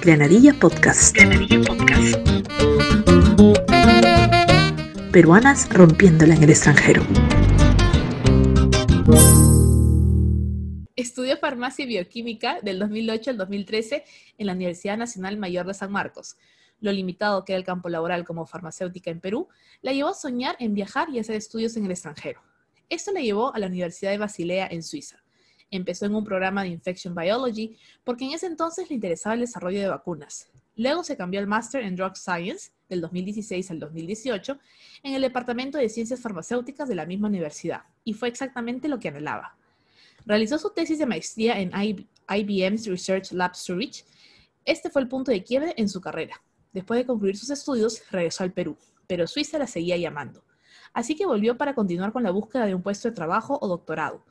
Granadilla Podcast. Granadilla Podcast. Peruanas rompiéndola en el extranjero. Estudió farmacia y bioquímica del 2008 al 2013 en la Universidad Nacional Mayor de San Marcos. Lo limitado que era el campo laboral como farmacéutica en Perú, la llevó a soñar en viajar y hacer estudios en el extranjero. Esto la llevó a la Universidad de Basilea en Suiza. Empezó en un programa de Infection Biology porque en ese entonces le interesaba el desarrollo de vacunas. Luego se cambió al Master en Drug Science del 2016 al 2018 en el Departamento de Ciencias Farmacéuticas de la misma universidad y fue exactamente lo que anhelaba. Realizó su tesis de maestría en IBM's Research Lab Zurich. Este fue el punto de quiebre en su carrera. Después de concluir sus estudios, regresó al Perú, pero Suiza la seguía llamando. Así que volvió para continuar con la búsqueda de un puesto de trabajo o doctorado.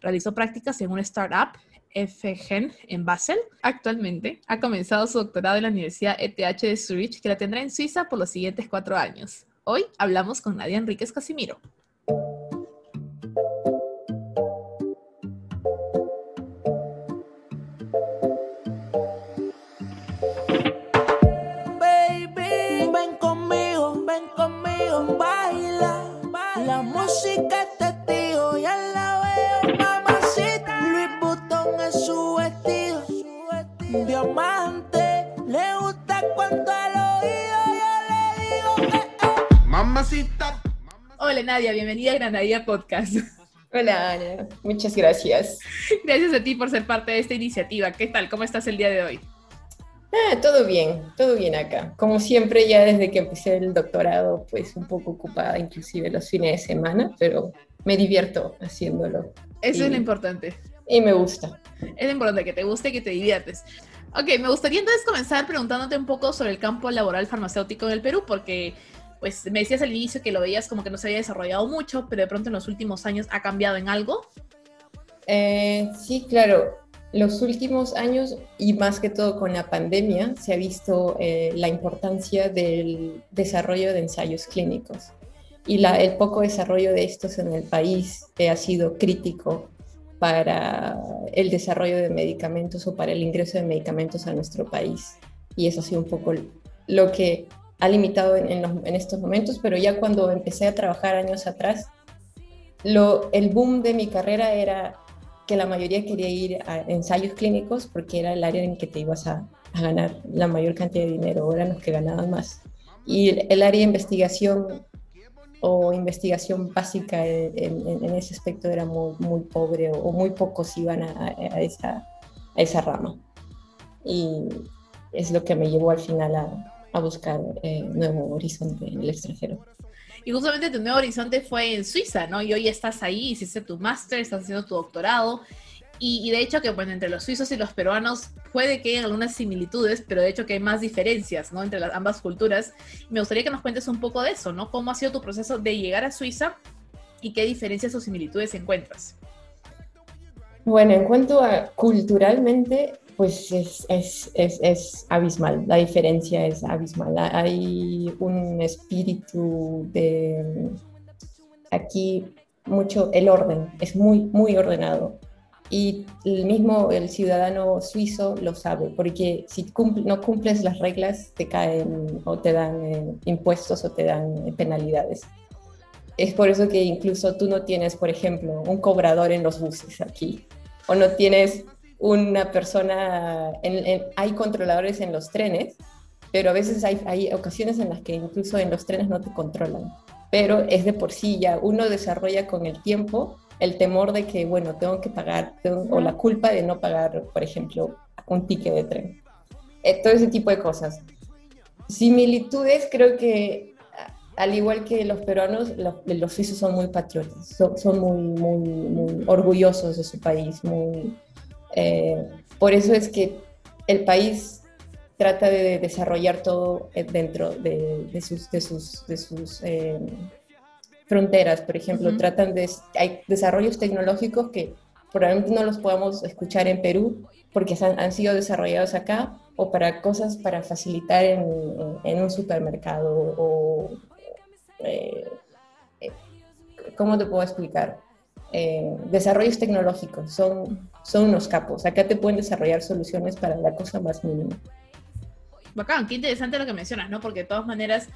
Realizó prácticas en una startup, FGen, en Basel. Actualmente ha comenzado su doctorado en la Universidad ETH de Zurich, que la tendrá en Suiza por los siguientes cuatro años. Hoy hablamos con Nadia Enríquez Casimiro. Hola Nadia, bienvenida a Granadilla Podcast. Hola Ana, muchas gracias. Gracias a ti por ser parte de esta iniciativa. ¿Qué tal? ¿Cómo estás el día de hoy? Ah, todo bien, todo bien acá. Como siempre, ya desde que empecé el doctorado, pues un poco ocupada, inclusive los fines de semana, pero me divierto haciéndolo. Eso es lo importante. Y me gusta. Es importante que te guste y que te diviertes. Ok, me gustaría entonces comenzar preguntándote un poco sobre el campo laboral farmacéutico en el Perú, porque pues me decías al inicio que lo veías como que no se había desarrollado mucho, pero de pronto en los últimos años ha cambiado en algo. Eh, sí, claro. Los últimos años y más que todo con la pandemia se ha visto eh, la importancia del desarrollo de ensayos clínicos y la, el poco desarrollo de estos en el país ha sido crítico para el desarrollo de medicamentos o para el ingreso de medicamentos a nuestro país. Y eso ha sido un poco lo que ha limitado en, estos momentos, pero ya cuando empecé a trabajar años atrás, lo, el boom de mi carrera era que la mayoría quería ir a ensayos clínicos porque era el área en que te ibas a, ganar la mayor cantidad de dinero, eran los que ganaban más. Y el, área de investigación o investigación básica en, ese aspecto era muy, muy pobre o, muy pocos iban a, esa, a esa rama. Y es lo que me llevó al final a, a buscar eh, nuevo horizonte en el extranjero. Y justamente tu nuevo horizonte fue en Suiza, ¿no? Y hoy estás ahí, hiciste tu máster, estás haciendo tu doctorado. Y, de hecho que, bueno, entre los suizos y los peruanos puede que haya algunas similitudes, pero de hecho que hay más diferencias, ¿no? Entre las, ambas culturas. Me gustaría que nos cuentes un poco de eso, ¿no? ¿Cómo ha sido tu proceso de llegar a Suiza y qué diferencias o similitudes encuentras? Bueno, en cuanto a culturalmente, pues es, es, es, es, abismal, la diferencia es abismal. Hay un espíritu de aquí mucho, el orden, es muy, muy ordenado. Y el mismo el ciudadano suizo lo sabe, porque si no cumples las reglas, te caen o te dan eh, impuestos o te dan penalidades. Es por eso que incluso tú no tienes, por ejemplo, un cobrador en los buses aquí, o no tienes una persona, hay controladores en los trenes, pero a veces hay, hay, ocasiones en las que incluso en los trenes no te controlan. Pero es de por sí ya, uno desarrolla con el tiempo el temor de que, bueno, tengo que pagar, o la culpa de no pagar, por ejemplo, un ticket de tren. Eh, todo ese tipo de cosas. Similitudes, creo que al igual que los peruanos, los, los suizos son muy patriotas, son, son muy, muy, muy orgullosos de su país, muy, eh, por eso es que el país trata de desarrollar todo eh, dentro de, sus, de sus, de sus eh, fronteras. Por ejemplo, tratan de... Hay desarrollos tecnológicos que probablemente no los podamos escuchar en Perú porque han, sido desarrollados acá o para cosas para facilitar en, un supermercado o... ¿Cómo te puedo explicar? eh, desarrollos tecnológicos, son, son unos capos. Acá te pueden desarrollar soluciones para la cosa más mínima. Bacán, qué interesante lo que mencionas, ¿no? Porque de todas maneras,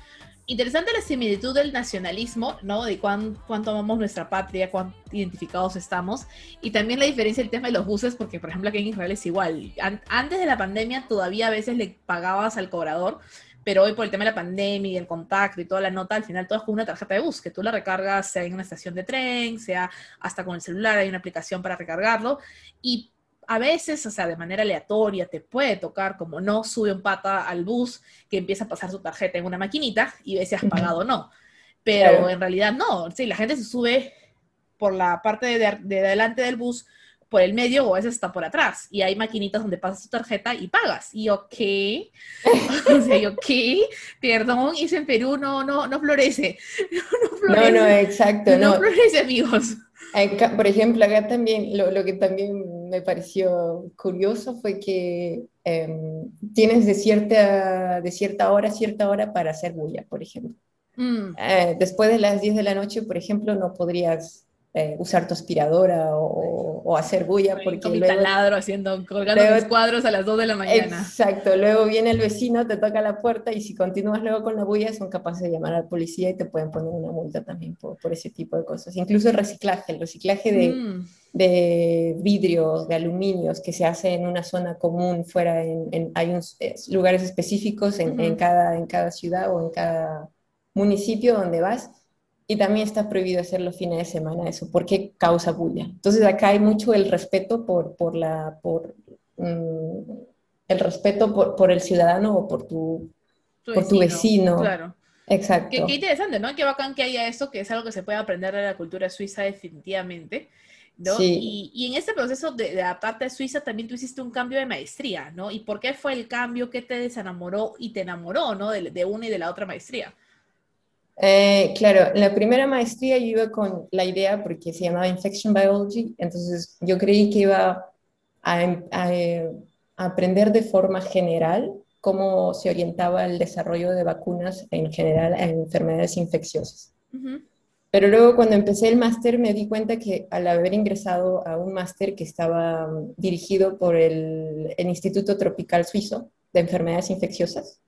interesante la similitud del nacionalismo, ¿no? De cuánto amamos nuestra patria, cuán identificados estamos. Y también la diferencia del tema de los buses, porque por ejemplo aquí en Israel es igual. antes de la pandemia todavía a veces le pagabas al cobrador, pero hoy por el tema de la pandemia y el contacto y toda la nota, al final todo es con una tarjeta de bus, que tú la recargas sea en una estación de tren, sea hasta con el celular, hay una aplicación para recargarlo. Y a veces, o sea, de manera aleatoria, te puede tocar, como no, sube un pata al bus que empieza a pasar su tarjeta en una maquinita y ve si has pagado o no. Pero en realidad no, sí, la gente se sube por la parte de, de adelante del bus por el medio o a veces está por atrás. Y hay maquinitas donde pasas tu tarjeta y pagas. Y yo, ¿qué? o sea, yo, ¿qué? Perdón, y en Perú no, no, no florece. No, florece. no, no, exacto. No, florece, amigos. por ejemplo, acá también, lo, lo, que también me pareció curioso fue que em, tienes de cierta, de cierta hora, cierta hora para hacer bulla, por ejemplo. Mm. Eh, después de las 10 de la noche, por ejemplo, no podrías eh, usar tu aspiradora o, hacer bulla porque con luego, taladro haciendo colgando los cuadros a las 2 de la mañana. Exacto, luego viene el vecino, te toca la puerta y si continúas luego con la bulla son capaces de llamar a la policía y te pueden poner una multa también por, por ese tipo de cosas. Incluso el reciclaje, el reciclaje de, mm. de vidrios, de aluminios que se hace en una zona común fuera, en, hay lugares específicos en, en, cada, en cada ciudad o en cada municipio donde vas y también está prohibido hacer los fines de semana eso, porque causa bulla. Entonces acá hay mucho el respeto por, por la, por, mm, el respeto por, por, el ciudadano o por tu, por vecino, tu vecino. Claro. Exacto. Qué, qué, interesante, ¿no? Qué bacán que haya eso, que es algo que se puede aprender de la cultura suiza definitivamente. ¿no? Y, y, en este proceso de, de, adaptarte a Suiza también tú hiciste un cambio de maestría, ¿no? ¿Y por qué fue el cambio que te desenamoró y te enamoró, ¿no? De, de una y de la otra maestría. Eh, claro, la primera maestría yo iba con la idea porque se llamaba Infection Biology, entonces yo creí que iba a, em, eh, aprender de forma general cómo se orientaba el desarrollo de vacunas en general a enfermedades infecciosas. Pero luego cuando empecé el máster me di cuenta que al haber ingresado a un máster que estaba mm, dirigido por el, el, Instituto Tropical Suizo de Enfermedades Infecciosas,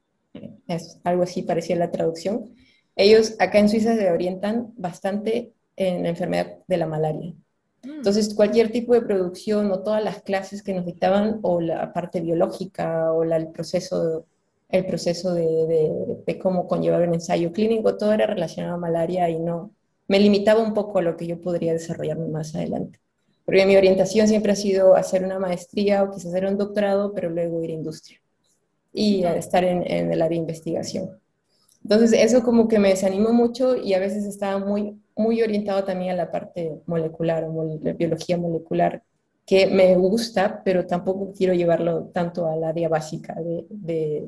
es algo así parecía la traducción, ellos acá en Suiza se orientan bastante en la enfermedad de la malaria. Mm. Entonces, cualquier tipo de producción o todas las clases que nos dictaban, o la parte biológica, o el proceso, el proceso de, de, cómo conllevar un ensayo clínico, todo era relacionado a malaria y no, me limitaba un poco a lo que yo podría desarrollarme más adelante. Porque mi orientación siempre ha sido hacer una maestría o quizás hacer un doctorado, pero luego ir a industria y estar en, en el área de investigación. Entonces, eso como que me desanimó mucho y a veces estaba muy, muy orientado también a la parte molecular, o la biología molecular, que me gusta, pero tampoco quiero llevarlo tanto al área básica de,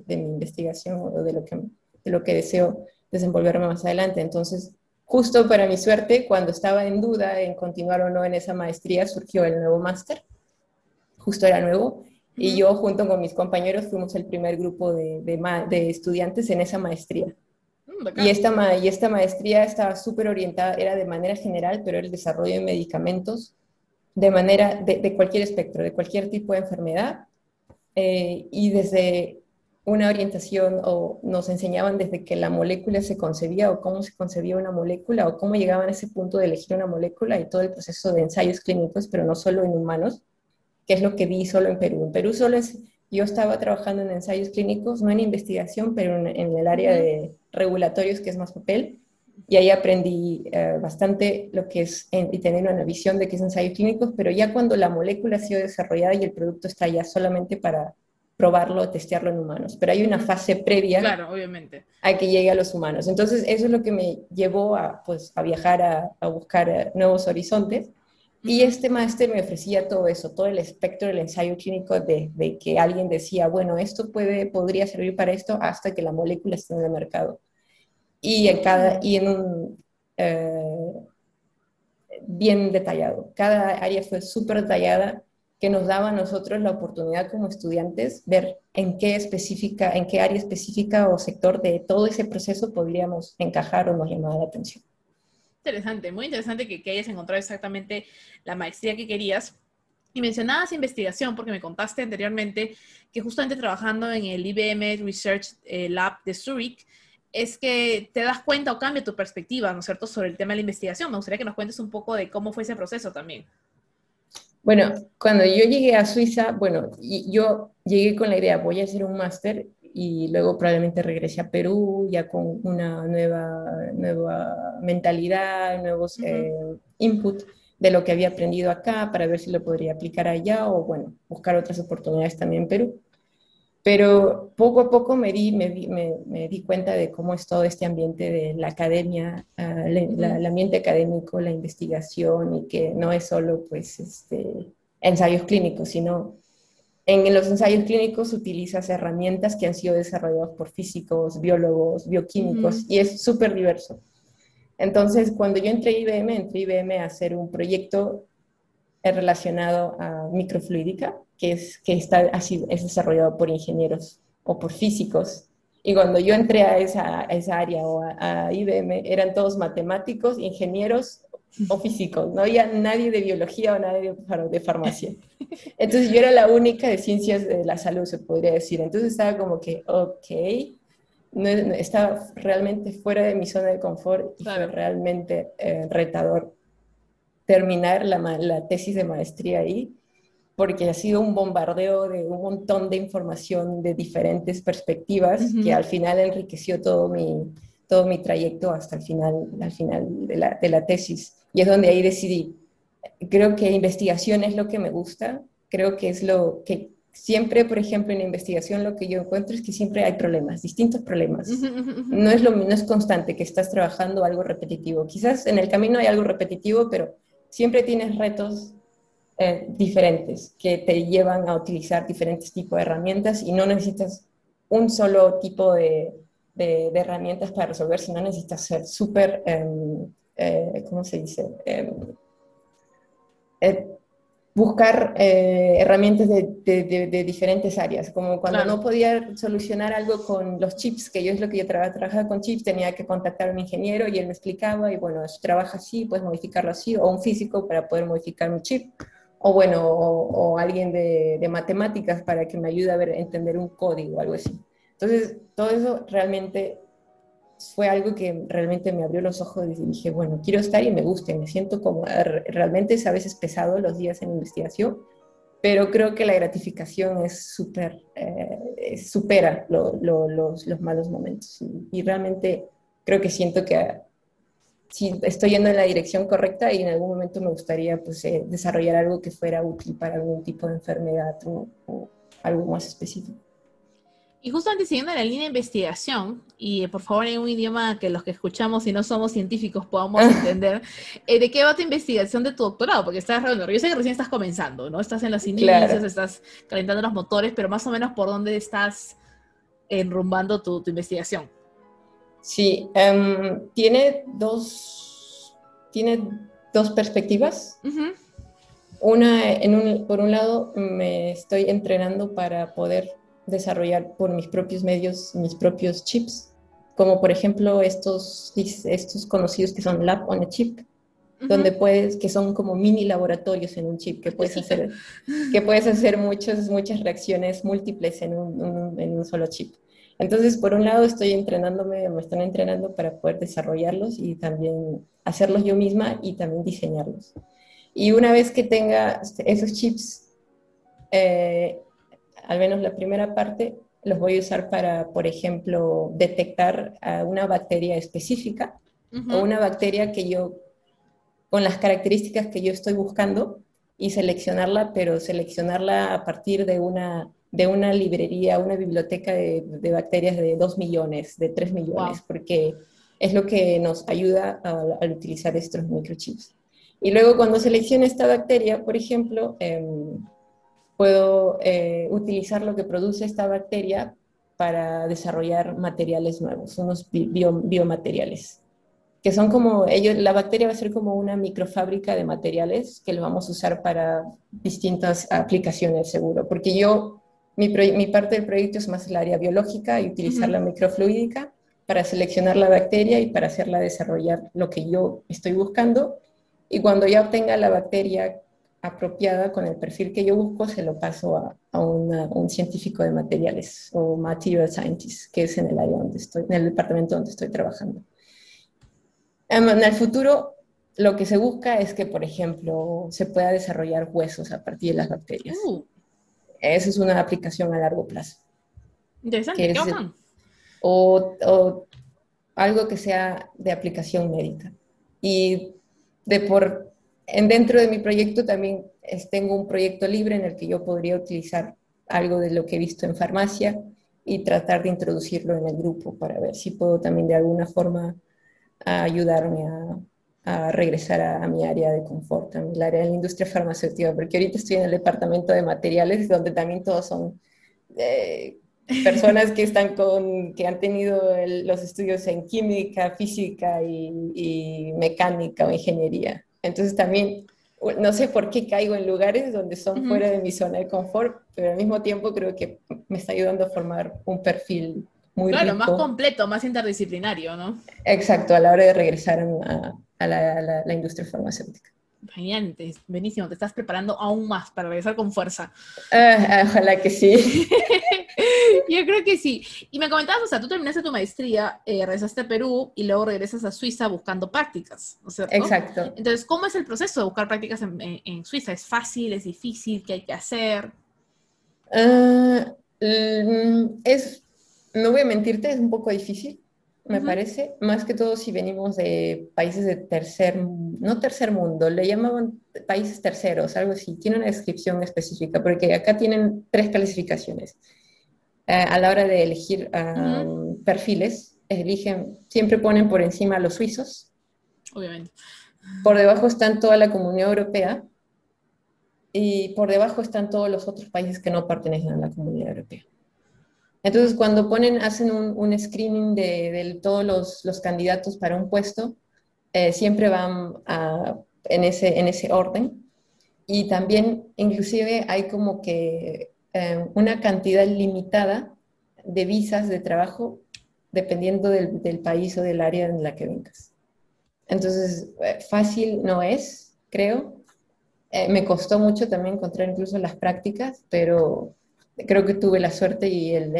de, mi investigación o de lo, que, de lo que deseo desenvolverme más adelante. Entonces, justo para mi suerte, cuando estaba en duda en continuar o no en esa maestría, surgió el nuevo máster. Justo era nuevo. Y yo, junto con mis compañeros, fuimos el primer grupo de, de estudiantes en esa maestría. Y esta, y esta maestría estaba súper orientada, era de manera general, pero el desarrollo de medicamentos de manera, de, cualquier espectro, de cualquier tipo de enfermedad. Eh, y desde una orientación, o nos enseñaban desde que la molécula se concebía, o cómo se concebía una molécula, o cómo llegaban a ese punto de elegir una molécula y todo el proceso de ensayos clínicos, pero no solo en humanos, que es lo que vi solo en Perú. En Perú solo es, yo estaba trabajando en ensayos clínicos, no en investigación, pero en, en el área de regulatorios, que es más papel, y ahí aprendí eh, bastante lo que es y tener una visión de qué es ensayos clínicos, pero ya cuando la molécula ha sido desarrollada y el producto está ya solamente para probarlo, testearlo en humanos, pero hay una fase previa claro, obviamente. a que llegue a los humanos. Entonces, eso es lo que me llevó a, pues, a viajar a, a buscar eh, nuevos horizontes. Y este máster me ofrecía todo eso, todo el espectro del ensayo clínico de, de, que alguien decía, bueno, esto puede, podría servir para esto hasta que la molécula esté en el mercado y en, cada, y en un eh, bien detallado. Cada área fue súper detallada que nos daba a nosotros la oportunidad como estudiantes ver en qué específica, en qué área específica o sector de todo ese proceso podríamos encajar o nos llamaba la atención. Interesante, muy interesante que, que hayas encontrado exactamente la maestría que querías. Y mencionabas investigación porque me contaste anteriormente que justamente trabajando en el IBM Research eh, Lab de Zurich, es que te das cuenta o cambia tu perspectiva, ¿no es cierto?, sobre el tema de la investigación. Me gustaría que nos cuentes un poco de cómo fue ese proceso también. Bueno, cuando yo llegué a Suiza, bueno, yo llegué con la idea, voy a hacer un máster y luego probablemente regresé a Perú ya con una nueva, nueva mentalidad, nuevos eh, input de lo que había aprendido acá para ver si lo podría aplicar allá o, bueno, buscar otras oportunidades también en Perú. Pero poco a poco me di, me, me, di cuenta de cómo es todo este ambiente de la academia, ah, el ambiente académico, la investigación y que no es solo pues este, ensayos clínicos, sino en los ensayos clínicos utilizas herramientas que han sido desarrolladas por físicos, biólogos, bioquímicos y es súper diverso. Entonces, cuando yo entré a IBM, entré a IBM a hacer un proyecto relacionado a microfluídica, que, es, que está, así, es desarrollado por ingenieros o por físicos. Y cuando yo entré a esa, esa área o a, IBM, eran todos matemáticos, ingenieros o físicos. No había nadie de biología o nadie de, farmacia. Entonces yo era la única de ciencias de la salud, se podría decir. Entonces estaba como que, ok, no, estaba realmente fuera de mi zona de confort y fue realmente eh, retador terminar la, la tesis de maestría ahí porque ha sido un bombardeo de un montón de información de diferentes perspectivas que al final enriqueció todo mi, todo mi trayecto hasta el final, al final de la, de la tesis. Y es donde ahí decidí, creo que investigación es lo que me gusta, creo que es lo que siempre, por ejemplo, en investigación lo que yo encuentro es que siempre hay problemas, distintos problemas. No es, lo, no es constante que estás trabajando algo repetitivo. Quizás en el camino hay algo repetitivo, pero siempre tienes retos eh, diferentes que te llevan a utilizar diferentes tipos de herramientas y no necesitas un solo tipo de, de, herramientas para resolver, sino necesitas ser súper, em, eh, ¿cómo se dice? Em, eh, buscar herramientas de, de, diferentes áreas, como cuando no podía solucionar algo con los chips, que yo es lo que yo trabajaba con chips, tenía que contactar a un ingeniero y él me explicaba, y bueno, trabaja así, puedes modificarlo así, o un físico para poder modificar mi chip o bueno, o, alguien de, matemáticas para que me ayude a ver, entender un código o algo así. Entonces, todo eso realmente fue algo que realmente me abrió los ojos y dije, bueno, quiero estar y me gusta, me siento como, realmente es a veces pesado los días en investigación, pero creo que la gratificación es súper, eh, supera los, los, malos momentos y realmente creo que siento que si estoy yendo en la dirección correcta y en algún momento me gustaría pues, eh, desarrollar algo que fuera útil para algún tipo de enfermedad o, algo más específico. Y justamente siguiendo la línea de investigación, y eh, por favor en un idioma que los que escuchamos y no somos científicos podamos entender, eh, ¿de qué va tu investigación de tu doctorado? Porque estás, yo sé que recién estás comenzando, ¿no? Estás en los inicios, estás calentando los motores, pero más o menos por dónde estás enrumbando tu investigación. Sí, em, tiene, dos, tiene dos perspectivas. Una, en un, por un lado, me estoy entrenando para poder desarrollar por mis propios medios mis propios chips, como por ejemplo estos, estos conocidos que son Lab on a Chip, donde puedes, que son como mini laboratorios en un chip, que puedes hacer, que puedes hacer muchas, muchas reacciones múltiples en un, en un solo chip. Entonces, por un lado, estoy entrenándome, me están entrenando para poder desarrollarlos y también hacerlos yo misma y también diseñarlos. Y una vez que tenga esos chips, eh, al menos la primera parte, los voy a usar para, por ejemplo, detectar a una bacteria específica o una bacteria que yo, con las características que yo estoy buscando y seleccionarla, pero seleccionarla a partir de una de una librería, una biblioteca de, bacterias de 2 millones, de 3 millones, porque es lo que nos ayuda al utilizar estos microchips. Y luego cuando selecciono esta bacteria, por ejemplo, em, puedo eh, utilizar lo que produce esta bacteria para desarrollar materiales nuevos, unos biomateriales, que son como, ellos, la bacteria va a ser como una microfábrica de materiales que lo vamos a usar para distintas aplicaciones, seguro, porque yo mi, mi, parte del proyecto es más el área biológica y utilizar la microfluídica para seleccionar la bacteria y para hacerla desarrollar lo que yo estoy buscando. Y cuando ya obtenga la bacteria apropiada con el perfil que yo busco, se lo paso a, a un científico de materiales o material scientist, que es en el área donde estoy, en el departamento donde estoy trabajando. En el futuro, lo que se busca es que, por ejemplo, se pueda desarrollar huesos a partir de las bacterias. Uh. Esa es una aplicación a largo plazo. Interesante, ¿qué o, o, algo que sea de aplicación médica. Y de por, en, dentro de mi proyecto también tengo un proyecto libre en el que yo podría utilizar algo de lo que he visto en farmacia y tratar de introducirlo en el grupo para ver si puedo también de alguna forma ayudarme a, a regresar a, mi área de confort, a mi área de la industria farmacéutica, porque ahorita estoy en el departamento de materiales, donde también todos son eh, personas que están con, que han tenido los estudios en química, física y, mecánica o ingeniería. Entonces también, no sé por qué caigo en lugares donde son fuera de mi zona de confort, pero al mismo tiempo creo que me está ayudando a formar un perfil muy claro, más completo, más interdisciplinario, ¿no? Exacto, a la hora de regresar a, a la, industria farmacéutica. Genial, buenísimo, te estás preparando aún más para regresar con fuerza. Ah, ojalá que sí. Yo creo que sí. Y me comentabas, o sea, tú terminaste tu maestría, eh, regresaste a Perú y luego regresas a Suiza buscando prácticas, ¿no es cierto? Exacto. Entonces, ¿cómo es el proceso de buscar prácticas en, Suiza? ¿Es fácil? ¿Es difícil? ¿Qué hay que hacer? Mm, es, no voy a mentirte, es un poco difícil me parece, más que todo si venimos de países de tercer, no tercer mundo, le llamaban países terceros, algo así, tiene una descripción específica, porque acá tienen tres clasificaciones. Eh, a la hora de elegir perfiles, eligen, siempre ponen por encima a los suizos. Obviamente. Por debajo están toda la Comunidad Europea y por debajo están todos los otros países que no pertenecen a la Comunidad Europea. Entonces, cuando ponen, hacen un, screening de, todos los, candidatos para un puesto, eh, siempre van en, ese, en ese orden. Y también, inclusive, hay como que eh, una cantidad limitada de visas de trabajo dependiendo del, país o del área en la que vengas. Entonces, eh, fácil no es, creo. me costó mucho también encontrar incluso las prácticas, pero creo que tuve la suerte y el,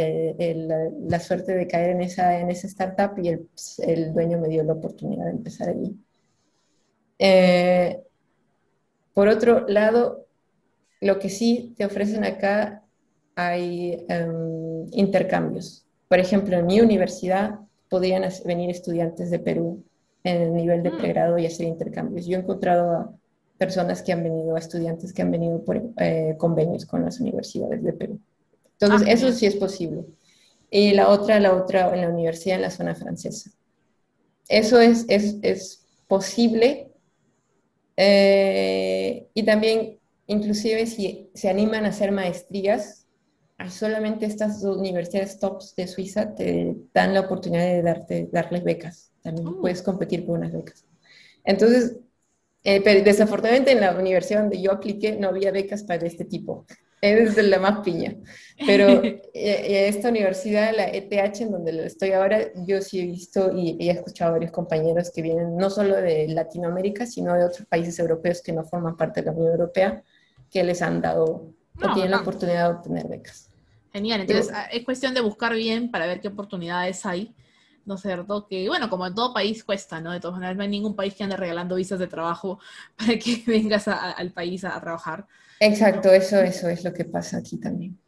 la, suerte de caer en esa, en esa startup y el, el dueño me dio la oportunidad de empezar allí. Eh, por otro lado, lo que sí te ofrecen acá hay em, intercambios. Por ejemplo, en mi universidad podían venir estudiantes de Perú en el nivel de mm. pregrado y hacer intercambios. Yo he encontrado a personas que han venido, a estudiantes que han venido por eh, convenios con las universidades de Perú. Entonces, ah, eso sí es posible. Y la otra, la otra en la universidad en la zona francesa. Eso es, es, es posible. Eh, y también, inclusive, si se animan a hacer maestrías, solamente estas dos universidades tops de Suiza te dan la oportunidad de darte, darles becas. También oh. puedes competir por unas becas. Entonces, eh, pero desafortunadamente en la universidad donde yo apliqué no había becas para este tipo. Es de la más piña. Pero eh, eh, esta universidad, la ETH, en donde estoy ahora, yo sí he visto y, he escuchado a varios compañeros que vienen no solo de Latinoamérica, sino de otros países europeos que no forman parte de la Unión Europea, que les han dado o tienen la oportunidad de obtener becas. Genial, entonces ah, es cuestión de buscar bien para ver qué oportunidades hay ¿no es cierto? Que, bueno, como en todo país cuesta, ¿no? De todas maneras, no hay ningún país que ande regalando visas de trabajo para que vengas al país a, trabajar. Exacto, eso, eso es lo que pasa aquí también.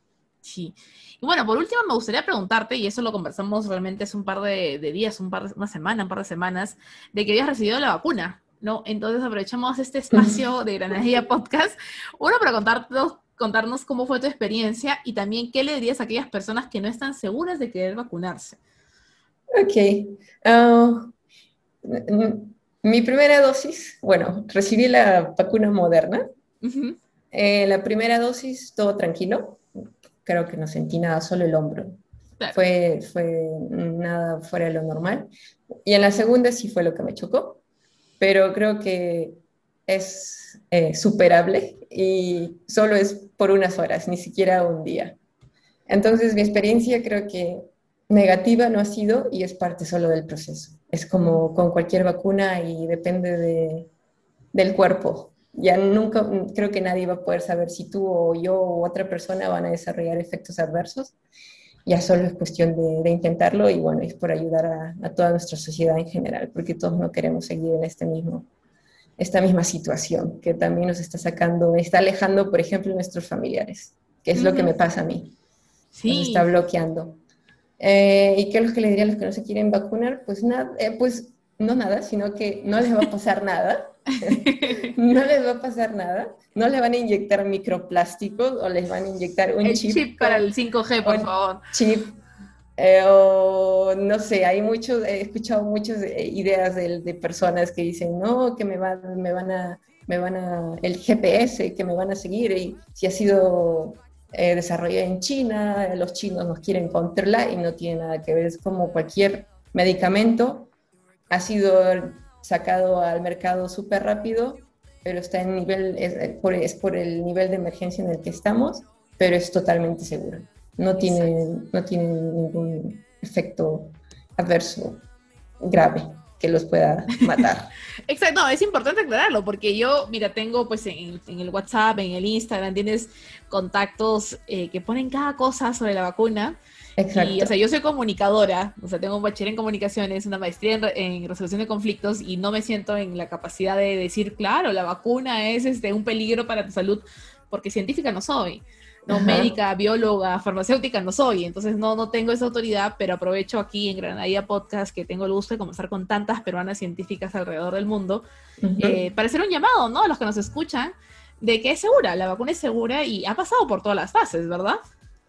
Sí. Y bueno, por último, me gustaría preguntarte, y eso lo conversamos realmente hace un par de, días, un par, una semana, un par de semanas, de que habías recibido la vacuna, ¿no? Entonces aprovechamos este espacio de Granadilla Podcast, uno para contarnos, contarnos cómo fue tu experiencia y también qué le dirías a aquellas personas que no están seguras de querer vacunarse. Ok. Ah, mi primera dosis, bueno, recibí la vacuna moderna. Eh, la primera dosis, todo tranquilo. Creo que no sentí nada, solo el hombro. Fue, fue nada fuera de lo normal. Y en la segunda sí fue lo que me chocó, pero creo que es eh, superable y solo es por unas horas, ni siquiera un día. Entonces mi experiencia creo que negativa no ha sido y es parte solo del proceso. Es como con cualquier vacuna y depende de, del cuerpo. Ya nunca, creo que nadie va a poder saber si tú o yo o otra persona van a desarrollar efectos adversos. Ya solo es cuestión de, intentarlo y bueno, es por ayudar a, a, toda nuestra sociedad en general, porque todos no queremos seguir en este mismo, esta misma situación que también nos está sacando, está alejando, por ejemplo, nuestros familiares, que es lo que me pasa a mí. Sí. Nos está bloqueando. Eh, ¿Y qué es lo que le diría a los que no se quieren vacunar? Pues nada, eh, pues no nada, sino que no les va a pasar nada. no les va a pasar nada. No le van a inyectar microplásticos o les van a inyectar un el chip. para el 5G, por favor. Chip. Eh, no sé, hay muchos, he escuchado muchas ideas de, personas que dicen, no, que me, van, me van a, me van a, el GPS, que me van a seguir y si ha sido eh, desarrollada en China, los chinos nos quieren controlar y no tiene nada que ver, es como cualquier medicamento, ha sido sacado al mercado súper rápido, pero está en nivel, es por, el nivel de emergencia en el que estamos, pero es totalmente seguro. No tiene, no tiene ningún efecto adverso grave que los pueda matar. Exacto, es importante aclararlo porque yo, mira, tengo pues en, el WhatsApp, en el Instagram, tienes contactos eh, que ponen cada cosa sobre la vacuna. Exacto. Y, o sea, yo soy comunicadora, o sea, tengo un bachiller en comunicaciones, una maestría en, resolución de conflictos y no me siento en la capacidad de decir, claro, la vacuna es este, un peligro para tu salud, porque científica no soy no médica, bióloga, farmacéutica no soy, entonces no, no tengo esa autoridad, pero aprovecho aquí en Granadilla Podcast que tengo el gusto de conversar con tantas peruanas científicas alrededor del mundo eh, para hacer un llamado, ¿no? A los que nos escuchan de que es segura, la vacuna es segura y ha pasado por todas las fases, ¿verdad?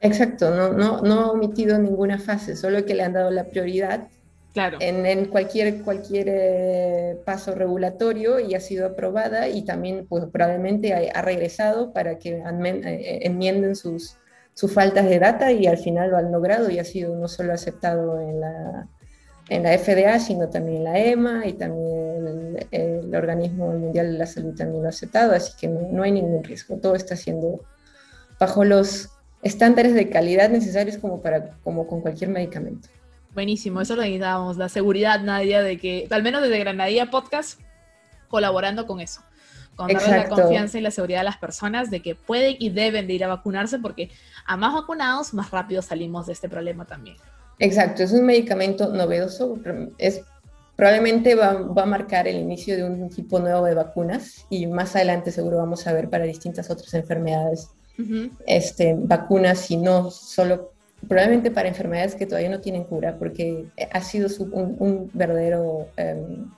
Exacto, no, no, no ha omitido ninguna fase, solo que le han dado la prioridad Claro. En, cualquier, cualquier eh, paso regulatorio y ha sido aprobada y también pues, probablemente ha, regresado para que eh, eh, enmienden sus, sus faltas de data y al final lo han logrado y ha sido no solo aceptado en la, en la FDA, sino también en la EMA y también el, Organismo Mundial de la Salud también lo ha aceptado, así que no, no hay ningún riesgo, todo está siendo bajo los estándares de calidad necesarios como, para, como con cualquier medicamento. Buenísimo, eso lo necesitábamos, la seguridad, Nadia, de que, al menos desde Granadilla Podcast, colaborando con eso, con darle la confianza y la seguridad a las personas de que pueden y deben de ir a vacunarse, porque a más vacunados, más rápido salimos de este problema también. Exacto, es un medicamento novedoso, es, probablemente va, va a marcar el inicio de un tipo nuevo de vacunas y más adelante seguro vamos a ver para distintas otras enfermedades este, vacunas y no solo probablemente para enfermedades que todavía no tienen cura, porque ha sido un, verdadero, em,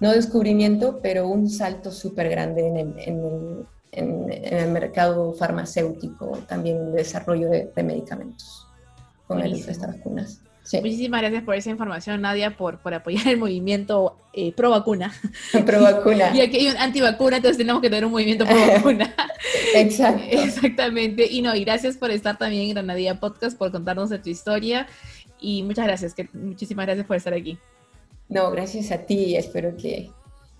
no descubrimiento, pero un salto súper grande en el, mercado farmacéutico, también el desarrollo de, medicamentos con estas vacunas. Muchísimas gracias por esa información, Nadia, por, por apoyar el movimiento eh, pro vacuna. Pro vacuna. y aquí hay un antivacuna, entonces tenemos que tener un movimiento pro vacuna. Exacto. Exactamente. Y no, y gracias por estar también en Granadilla Podcast, por contarnos de tu historia. Y muchas gracias, que, muchísimas gracias por estar aquí. No, gracias a ti. Espero que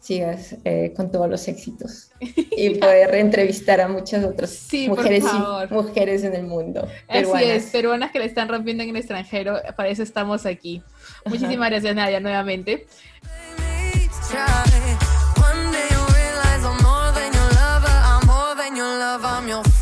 sigas eh, con todos los éxitos y poder entrevistar a muchas otras mujeres, mujeres en el mundo. Así es, peruanas que le están rompiendo en el extranjero, para eso estamos aquí. Muchísimas gracias Nadia nuevamente.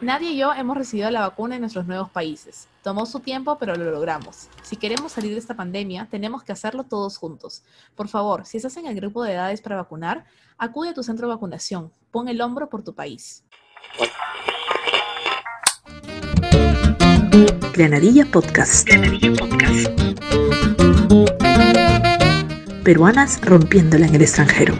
Nadie y yo hemos recibido la vacuna en nuestros nuevos países. Tomó su tiempo, pero lo logramos. Si queremos salir de esta pandemia, tenemos que hacerlo todos juntos. Por favor, si estás en el grupo de edades para vacunar, acude a tu centro de vacunación. Pon el hombro por tu país. Granadilla Podcast. Granadilla Podcast. Peruanas rompiéndola en el extranjero.